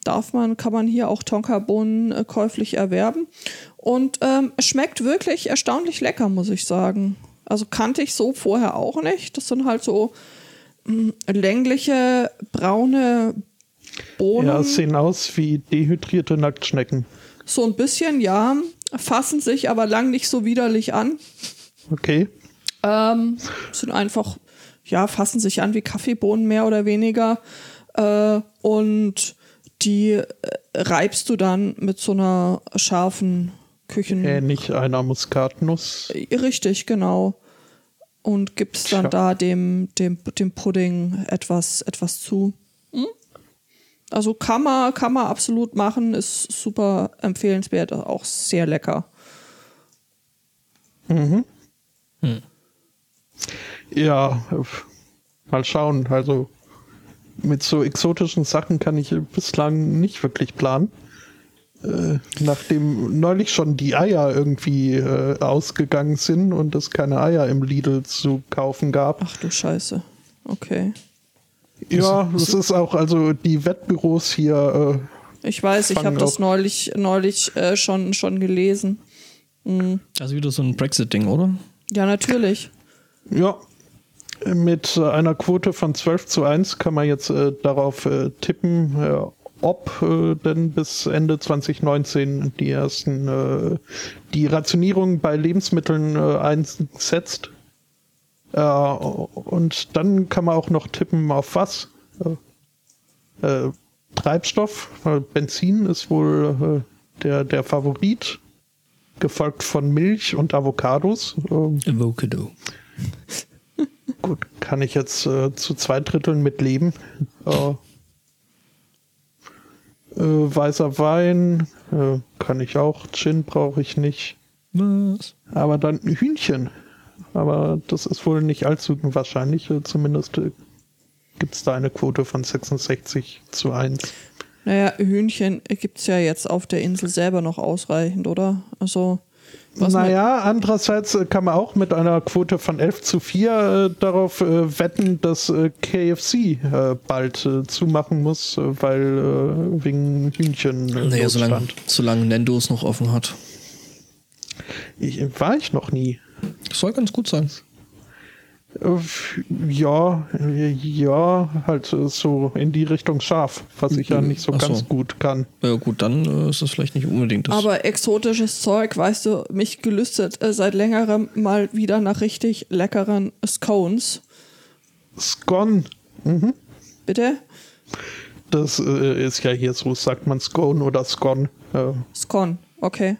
darf man, kann man hier auch Tonkabohnen äh, käuflich erwerben. Und ähm, es schmeckt wirklich erstaunlich lecker, muss ich sagen. Also kannte ich so vorher auch nicht. Das sind halt so mh, längliche, braune Bohnen. Ja, sehen aus wie dehydrierte Nacktschnecken. So ein bisschen, ja. Fassen sich aber lang nicht so widerlich an. Okay. Ähm, sind einfach, ja, fassen sich an wie Kaffeebohnen mehr oder weniger. Äh, und die äh, reibst du dann mit so einer scharfen Küchen. Ähnlich einer Muskatnuss. Äh, Richtig, genau. Und gibst dann Tja. da dem, dem, dem Pudding etwas, etwas zu. Hm? Also kann man, kann man absolut machen, ist super empfehlenswert, auch sehr lecker. Ja, äh, mal schauen. Also mit so exotischen Sachen kann ich äh, bislang nicht wirklich planen. Äh, nachdem neulich schon die Eier irgendwie äh, ausgegangen sind und es keine Eier im Lidl zu kaufen gab. Ach du Scheiße. Okay. Ja, es ist auch, also die Wettbüros hier, Ich weiß, ich habe das neulich, neulich äh, schon, schon gelesen. also wieder so ein Brexit-Ding, oder? Ja, natürlich. äh, ja, mit äh, einer Quote von 12 zu 1 kann man jetzt äh, darauf äh, tippen, äh, ob äh, denn bis Ende 2019 die ersten, äh, die Rationierung bei Lebensmitteln einsetzt. Und dann kann man auch noch tippen, auf was. Treibstoff, Benzin ist wohl der, der Favorit, gefolgt von Milch und Avocados. Ähm, Avocado. Gut, kann ich jetzt äh, zu zwei Dritteln mit leben. Äh, äh, weißer Wein äh, kann ich auch. Gin brauche ich nicht. Was? Aber dann Hühnchen. Aber das ist wohl nicht allzu wahrscheinlich. Äh, zumindest äh, gibt es da eine Quote von 66 zu 1. Naja, Hühnchen gibt es ja jetzt auf der Insel selber noch ausreichend, oder? Also, was naja, andererseits äh, kann man auch mit einer Quote von 11 zu 4 äh, darauf äh, wetten, dass äh, KFC äh, bald äh, zumachen muss, weil wegen Hühnchen Naja, solange, solange Nando's noch offen hat. Ich, war ich noch nie. Das soll ganz gut sein. Äh, Ja, ja, halt so in die Richtung scharf, was ich ja nicht so Ach so. ganz gut kann. Ja, gut, dann äh, ist das vielleicht nicht unbedingt das. aber exotisches Zeug, weißt du, mich gelüstet äh, seit längerem mal wieder nach richtig leckeren Scones. Scone, Bitte? das äh, ist ja hier so, sagt man Scone oder Scone. Äh, Scone, okay.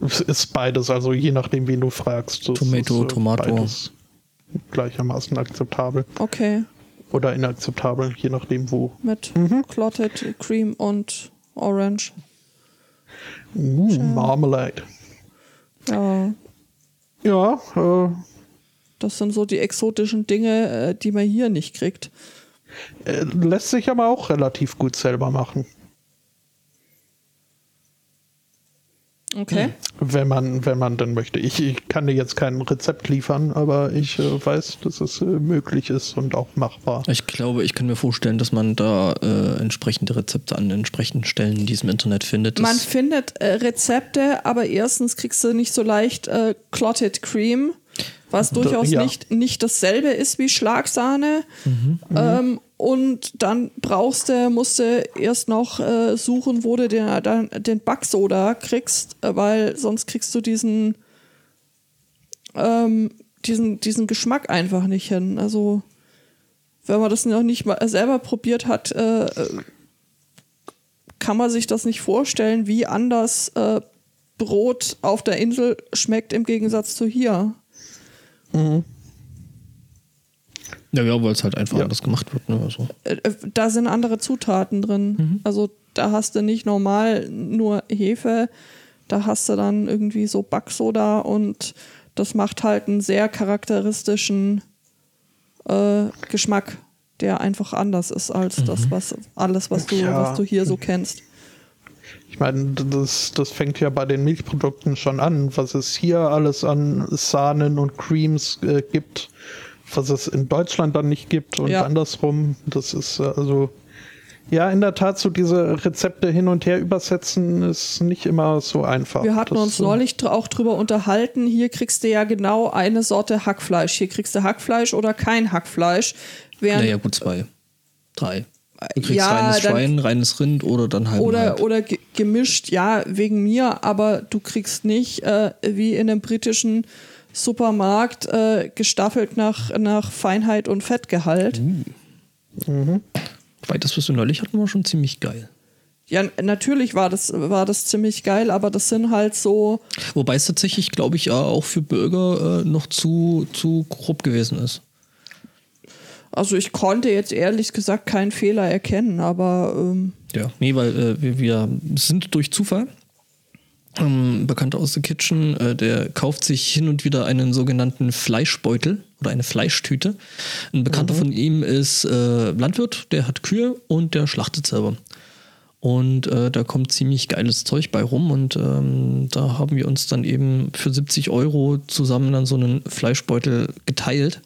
Es ist beides, also je nachdem, wen du fragst. Tomato, ist, Tomato. beides Gleichermaßen akzeptabel Okay. oder inakzeptabel, je nachdem wo. Mit Clotted Cream und Orange. Uh, Marmalade. Ja, Ja, äh, das sind so die exotischen Dinge, äh, die man hier nicht kriegt. Äh, lässt sich aber auch relativ gut selber machen. Okay. Wenn man, wenn man dann möchte. Ich, ich kann dir jetzt kein Rezept liefern, aber ich äh, weiß, dass es äh, möglich ist und auch machbar. Ich glaube, ich kann mir vorstellen, dass man da äh, entsprechende Rezepte an entsprechenden Stellen in diesem Internet findet. Man findet äh, Rezepte, aber erstens kriegst du nicht so leicht äh, Clotted Cream, was durchaus ja. nicht, nicht dasselbe ist wie Schlagsahne. Ähm, und dann brauchst du, musst du erst noch äh, suchen, wo du den, den Backsoda kriegst, äh, weil sonst kriegst du diesen, ähm, diesen, diesen Geschmack einfach nicht hin. Also wenn man das noch nicht mal selber probiert hat, äh, kann man sich das nicht vorstellen, wie anders äh, Brot auf der Insel schmeckt im Gegensatz zu hier. Ja, ja, weil es halt einfach Ja. anders gemacht wird. Ne? Also. Äh, äh, da sind andere Zutaten drin. Also da hast du nicht normal nur Hefe, da hast du dann irgendwie so Backsoda und das macht halt einen sehr charakteristischen äh, Geschmack, der einfach anders ist als das, was alles, was du, Ja. was du hier so kennst. Ich meine, das, das fängt ja bei den Milchprodukten schon an, was es hier alles an Sahnen und Creams äh, gibt, was es in Deutschland dann nicht gibt und Ja. andersrum. Das ist äh, also, ja, in der Tat, so diese Rezepte hin und her übersetzen ist nicht immer so einfach. Wir hatten Das, uns äh, neulich auch drüber unterhalten. Hier kriegst du ja genau eine Sorte Hackfleisch. Hier kriegst du Hackfleisch oder kein Hackfleisch. Während, Naja, gut, zwei. Drei. Du kriegst Ja, reines dann- Schwein, reines Rind oder dann halb. oder, halb. oder ge- gemischt, ja, wegen mir, aber du kriegst nicht äh, wie in einem britischen Supermarkt äh, gestaffelt nach, nach Feinheit und Fettgehalt. Weil das, was wir neulich hatten, war schon ziemlich geil. Ja, natürlich war das, war das ziemlich geil, aber das sind halt so, Wobei es tatsächlich, glaube ich, ja auch für Bürger äh, noch zu, zu grob gewesen ist. Also ich konnte jetzt ehrlich gesagt keinen Fehler erkennen, aber ähm, Ja, nee, weil äh, wir, wir sind durch Zufall. Ähm, Bekannter aus The Kitchen, äh, der kauft sich hin und wieder einen sogenannten Fleischbeutel oder eine Fleischtüte. Ein Bekannter von ihm ist äh, Landwirt, der hat Kühe und der schlachtet selber. Und äh, da kommt ziemlich geiles Zeug bei rum und ähm, da haben wir uns dann eben für 70 Euro zusammen dann so einen Fleischbeutel geteilt.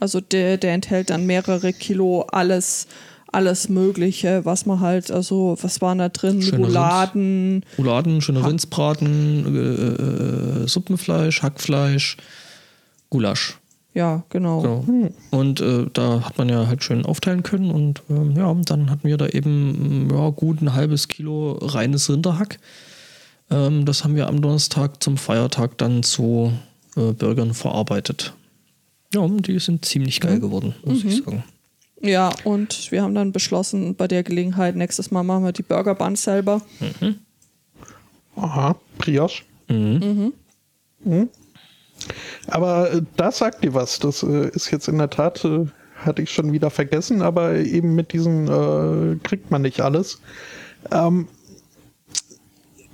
Also der, der enthält dann mehrere Kilo alles, alles Mögliche, was man halt, also was waren da drin? Schöner Rouladen, Rouladen, schöner Rindsbraten, äh, äh, Suppenfleisch, Hackfleisch, Gulasch. ja, genau. So. Und äh, da hat man ja halt schön aufteilen können und ähm, ja, dann hatten wir da eben mm, ja, gut ein halbes Kilo reines Rinderhack. Ähm, das haben wir am Donnerstag zum Feiertag dann zu äh, Burgern verarbeitet. Ja, und die sind ziemlich geil geworden, muss ich sagen. Ja, und wir haben dann beschlossen, bei der Gelegenheit, nächstes Mal machen wir die Burger Buns selber. Aha, Brioche. Mhm. Mhm. Aber äh, da sagt dir was. Das äh, ist jetzt in der Tat, äh, hatte ich schon wieder vergessen, aber eben mit diesen äh, kriegt man nicht alles. Ähm,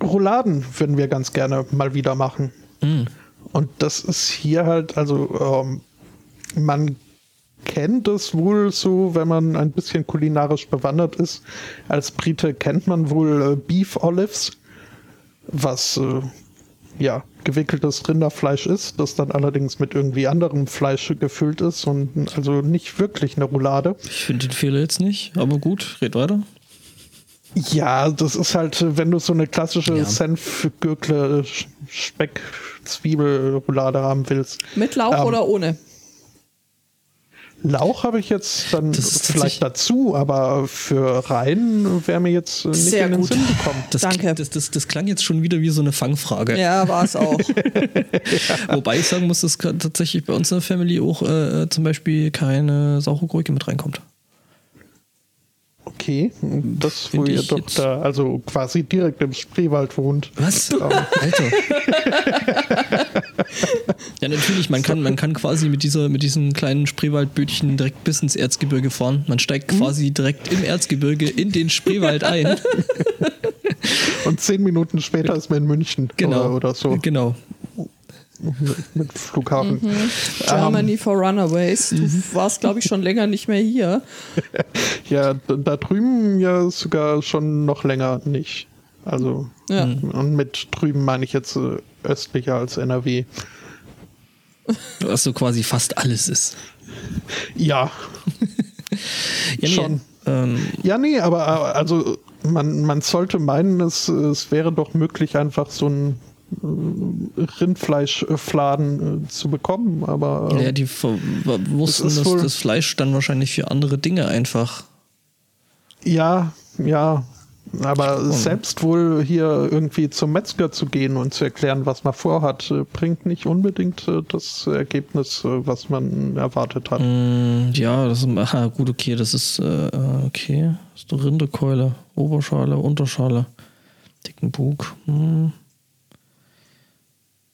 Rouladen würden wir ganz gerne mal wieder machen. Und das ist hier halt, also ähm, man kennt es wohl so, wenn man ein bisschen kulinarisch bewandert ist. Als Brite kennt man wohl äh, Beef Olives, was äh, ja gewickeltes Rinderfleisch ist, das dann allerdings mit irgendwie anderem Fleisch gefüllt ist und also nicht wirklich eine Roulade. Ich finde den Fehler jetzt nicht, aber gut, red weiter. Ja, das ist halt, äh, wenn du so eine klassische Ja. Senf-Gürkle, Sch- Speck, Zwiebel-Roulade haben willst. Mit Lauch Ähm, oder ohne? Lauch habe ich jetzt dann Das ist vielleicht dazu, aber für rein wäre mir jetzt äh, nicht Sehr in den gut. Sinn gekommen. Das, Danke. Das, das, das klang jetzt schon wieder wie so eine Fangfrage. Ja, war es auch. [LAUGHS] Wobei ich sagen muss, dass tatsächlich bei uns in der Family auch äh, zum Beispiel keine saure Gurke mit reinkommt. Okay, das, wo Find ihr ich doch da, also quasi direkt im Spreewald wohnt. Was? Alter. [LAUGHS] [LAUGHS] ja, natürlich, man kann, man kann quasi mit, dieser, mit diesen kleinen Spreewaldbötchen direkt bis ins Erzgebirge fahren. Man steigt quasi direkt im Erzgebirge in den Spreewald ein. [LAUGHS] Und zehn Minuten später ist man in München Genau. oder, oder so. Genau. mit, Flughafen. Mhm. Germany for Runaways. Du warst, glaube ich, schon länger nicht mehr hier. [LAUGHS] Ja, da drüben ja sogar schon noch länger nicht. Also, Ja. und mit drüben meine ich jetzt äh, östlicher als NRW. Was so quasi fast alles ist. Ja, [LAUGHS] Ja, nee, Schon. Ähm, ja, nee, aber äh, also man, man sollte meinen, es, es wäre doch möglich, einfach so ein äh, Rindfleischfladen zu bekommen, aber ja, die ver- wussten, ist dass das Fleisch dann wahrscheinlich für andere Dinge einfach. Ja, ja. Aber selbst wohl hier irgendwie zum Metzger zu gehen und zu erklären, was man vorhat, äh, bringt nicht unbedingt äh, das Ergebnis, äh, was man erwartet hat. Mm, ja, das ist aha, gut, okay, das ist okay. Das ist eine Rindekeule, Oberschale, Unterschale, dicken Bug. Hm.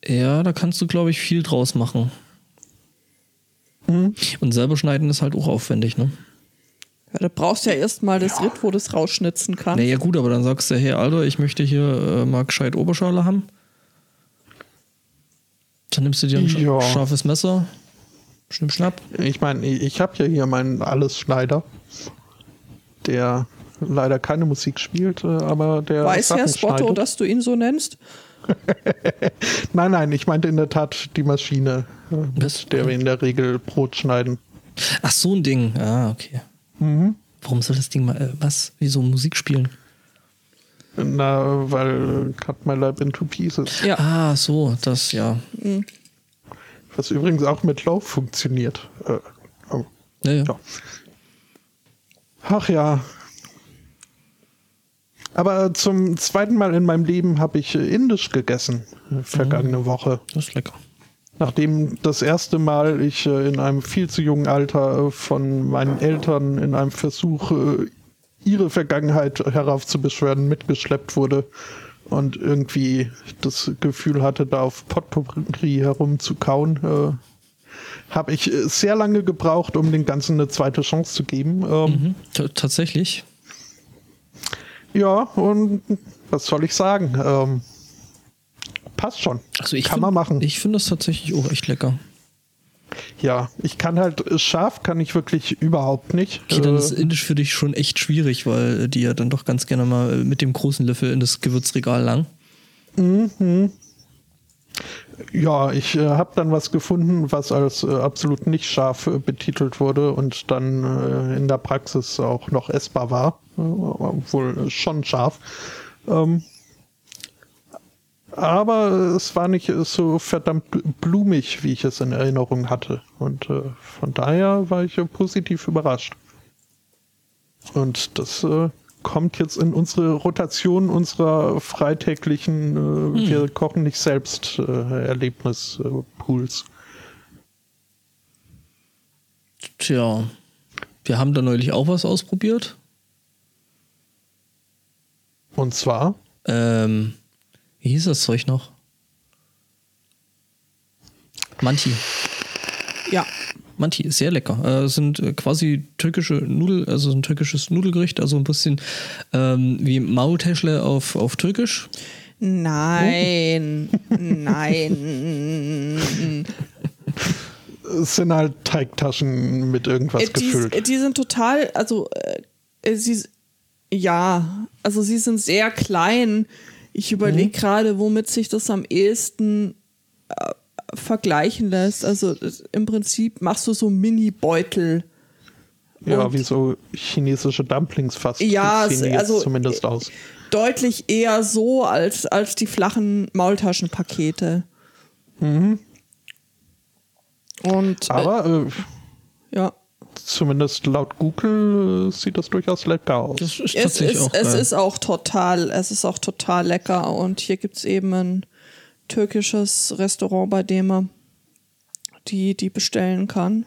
Ja, da kannst du, glaube ich, viel draus machen. Mhm. Und selber schneiden ist halt auch aufwendig, ne? Ja, du brauchst ja erstmal das Ritt, wo du es rausschnitzen kannst. Naja, gut, aber dann sagst du, hey, Alter, ich möchte hier äh, mal gescheit Oberschale haben. Dann nimmst du dir ein Ja. scharfes Messer, schnipp, schnapp. Ich meine, ich habe ja hier meinen Alles-Schneider, der leider keine Musik spielt, äh, aber der Weiß Sachen Herr Spotto, schneidet. dass du ihn so nennst? [LAUGHS] Nein, nein, ich meinte in der Tat die Maschine, äh, mit der wir in der Regel Brot schneiden. Ach, so ein Ding. Ah, okay. Mhm. Warum soll das Ding mal, äh, was? Wieso Musik spielen? Na, weil Cut My Life into Pieces. Ja. Ah, so, das, ja. Was übrigens auch mit Lauf funktioniert. Äh, oh, Ja, ja. ja. Ach ja. Aber zum zweiten Mal in meinem Leben habe ich äh, Indisch gegessen, äh, vergangene Woche. Das ist lecker. Nachdem das erste Mal ich äh, in einem viel zu jungen Alter äh, von meinen Eltern in einem Versuch, äh, ihre Vergangenheit heraufzubeschwören, mitgeschleppt wurde und irgendwie das Gefühl hatte, da auf Potpourri herumzukauen, habe ich sehr lange gebraucht, um den Ganzen eine zweite Chance zu geben. Ähm, Mhm. Tatsächlich. Ja, und was soll ich sagen? Ähm, passt schon. Also ich kann find- man machen. Ich finde das tatsächlich auch echt lecker. Ja, ich kann halt äh, scharf kann ich wirklich überhaupt nicht. Okay, dann ist Äh, Indisch für dich schon echt schwierig, weil die ja dann doch ganz gerne mal mit dem großen Löffel in das Gewürzregal lang. ja, ich äh, habe dann was gefunden, was als äh, absolut nicht scharf äh, betitelt wurde und dann äh, in der Praxis auch noch essbar war, äh, obwohl äh, schon scharf. Ähm, aber es war nicht so verdammt bl- blumig, wie ich es in Erinnerung hatte. Und äh, von daher war ich äh, positiv überrascht. Und das äh, kommt jetzt in unsere Rotation unserer freitäglichen äh, Wir kochen nicht selbst äh, Erlebnispools. Tja, wir haben da neulich auch was ausprobiert. Und zwar, Ähm, wie hieß das Zeug noch? Manti. Ja. Manti ist sehr lecker. Äh, sind äh, quasi türkische Nudel, also ein türkisches Nudelgericht, also ein bisschen ähm, wie Maultäschle auf, auf Türkisch. Nein. [LAUGHS] Nein. es sind halt Teigtaschen mit irgendwas Äh, die, gefüllt. die sind total, also äh, sie, ja, also sie sind sehr klein. Ich überlege Mhm. gerade, womit sich das am ehesten äh, vergleichen lässt. Also im Prinzip machst du so Mini-Beutel. ja, und- wie so chinesische Dumplings fast. Ja, sehen die jetzt also- zumindest aus. Deutlich eher so als, als die flachen Maultaschenpakete. Und äh, Aber äh, ja. Zumindest laut Google äh, sieht das durchaus lecker aus. Das ist Es ist, auch es ist auch total, es ist auch total lecker. Und hier gibt es eben ein türkisches Restaurant, bei dem man die, die bestellen kann.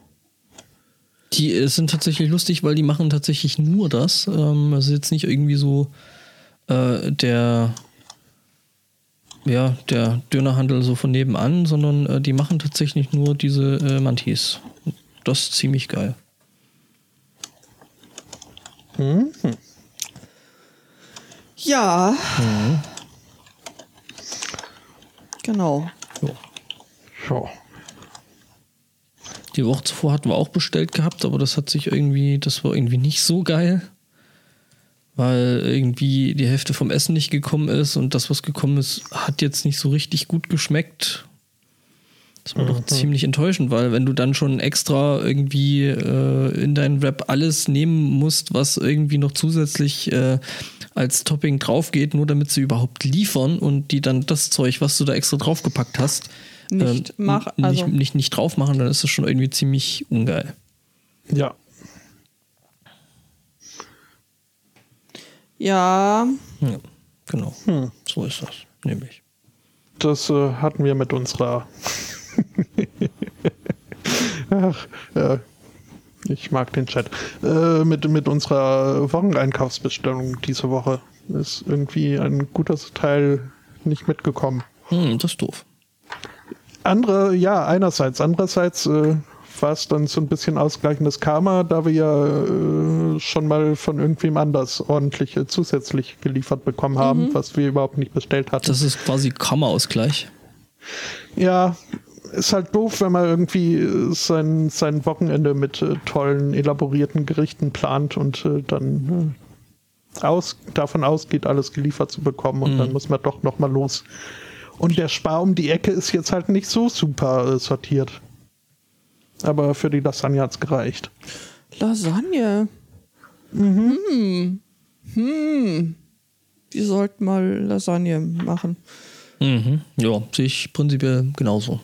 Die äh, sind tatsächlich lustig, weil die machen tatsächlich nur das. Ähm, also jetzt nicht irgendwie so äh, der ja, der Dönerhandel so von nebenan, sondern äh, die machen tatsächlich nur diese äh, Mantis. Das ist ziemlich geil. Ja. Genau. Ja. Die Woche zuvor hatten wir auch bestellt gehabt, aber das hat sich irgendwie, das war irgendwie nicht so geil. Weil irgendwie die Hälfte vom Essen nicht gekommen ist und das, was gekommen ist, hat jetzt nicht so richtig gut geschmeckt. Das war doch ziemlich enttäuschend, weil wenn du dann schon extra irgendwie äh, in deinen Rap alles nehmen musst, was irgendwie noch zusätzlich äh, als Topping drauf geht, nur damit sie überhaupt liefern und die dann das Zeug, was du da extra draufgepackt hast, Nicht ähm, mach- nicht, also- nicht, nicht drauf machen, dann ist das schon irgendwie ziemlich ungeil. Ja. Ja, Ja, genau. So ist das, nämlich. Das äh, hatten wir mit unserer. Ach, ja. Ich mag den Chat. Äh, mit, mit unserer Wocheneinkaufsbestellung diese Woche ist irgendwie ein gutes Teil nicht mitgekommen. Hm, das ist doof. Andere, ja, einerseits. Andererseits äh, war es dann so ein bisschen ausgleichendes Karma, da wir ja äh, schon mal von irgendwem anders ordentlich äh, zusätzlich geliefert bekommen haben, was wir überhaupt nicht bestellt hatten. Das ist quasi Kammerausgleich. Ja, ist halt doof, wenn man irgendwie äh, sein, sein Wochenende mit äh, tollen, elaborierten Gerichten plant und äh, dann äh, aus, davon ausgeht, alles geliefert zu bekommen und dann muss man doch nochmal los. Und der Spar um die Ecke ist jetzt halt nicht so super äh, sortiert. Aber für die Lasagne hat's gereicht. Lasagne. Hm. Hm. Wir sollten mal Lasagne machen. Mhm. Ja, sehe ich prinzipiell genauso.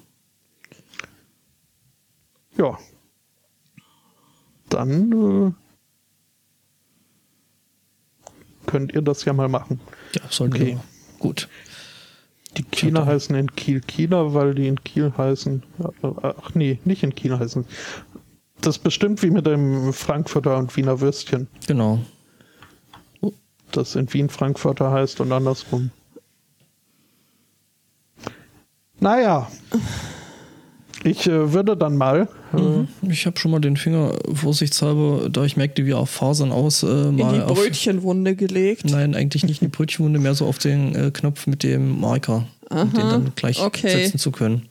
Ja. Dann äh, könnt ihr das ja mal machen. Ja, sollte Okay. gut. Die Kieler heißen in Kiel Kieler, weil die in Kiel heißen. Ach nee, nicht in Kiel heißen. Das ist bestimmt wie mit dem Frankfurter und Wiener Würstchen, Genau. das in Wien Frankfurter heißt und andersrum. Naja. Ich äh, würde dann mal. Äh, Ich habe schon mal den Finger vorsichtshalber, da ich merkte, wie auf Fasern aus, äh, In mal die auf. Brötchenwunde gelegt. Nein, eigentlich nicht in die Brötchenwunde, mehr so auf den äh, Knopf mit dem Marker, um den dann gleich okay. setzen zu können.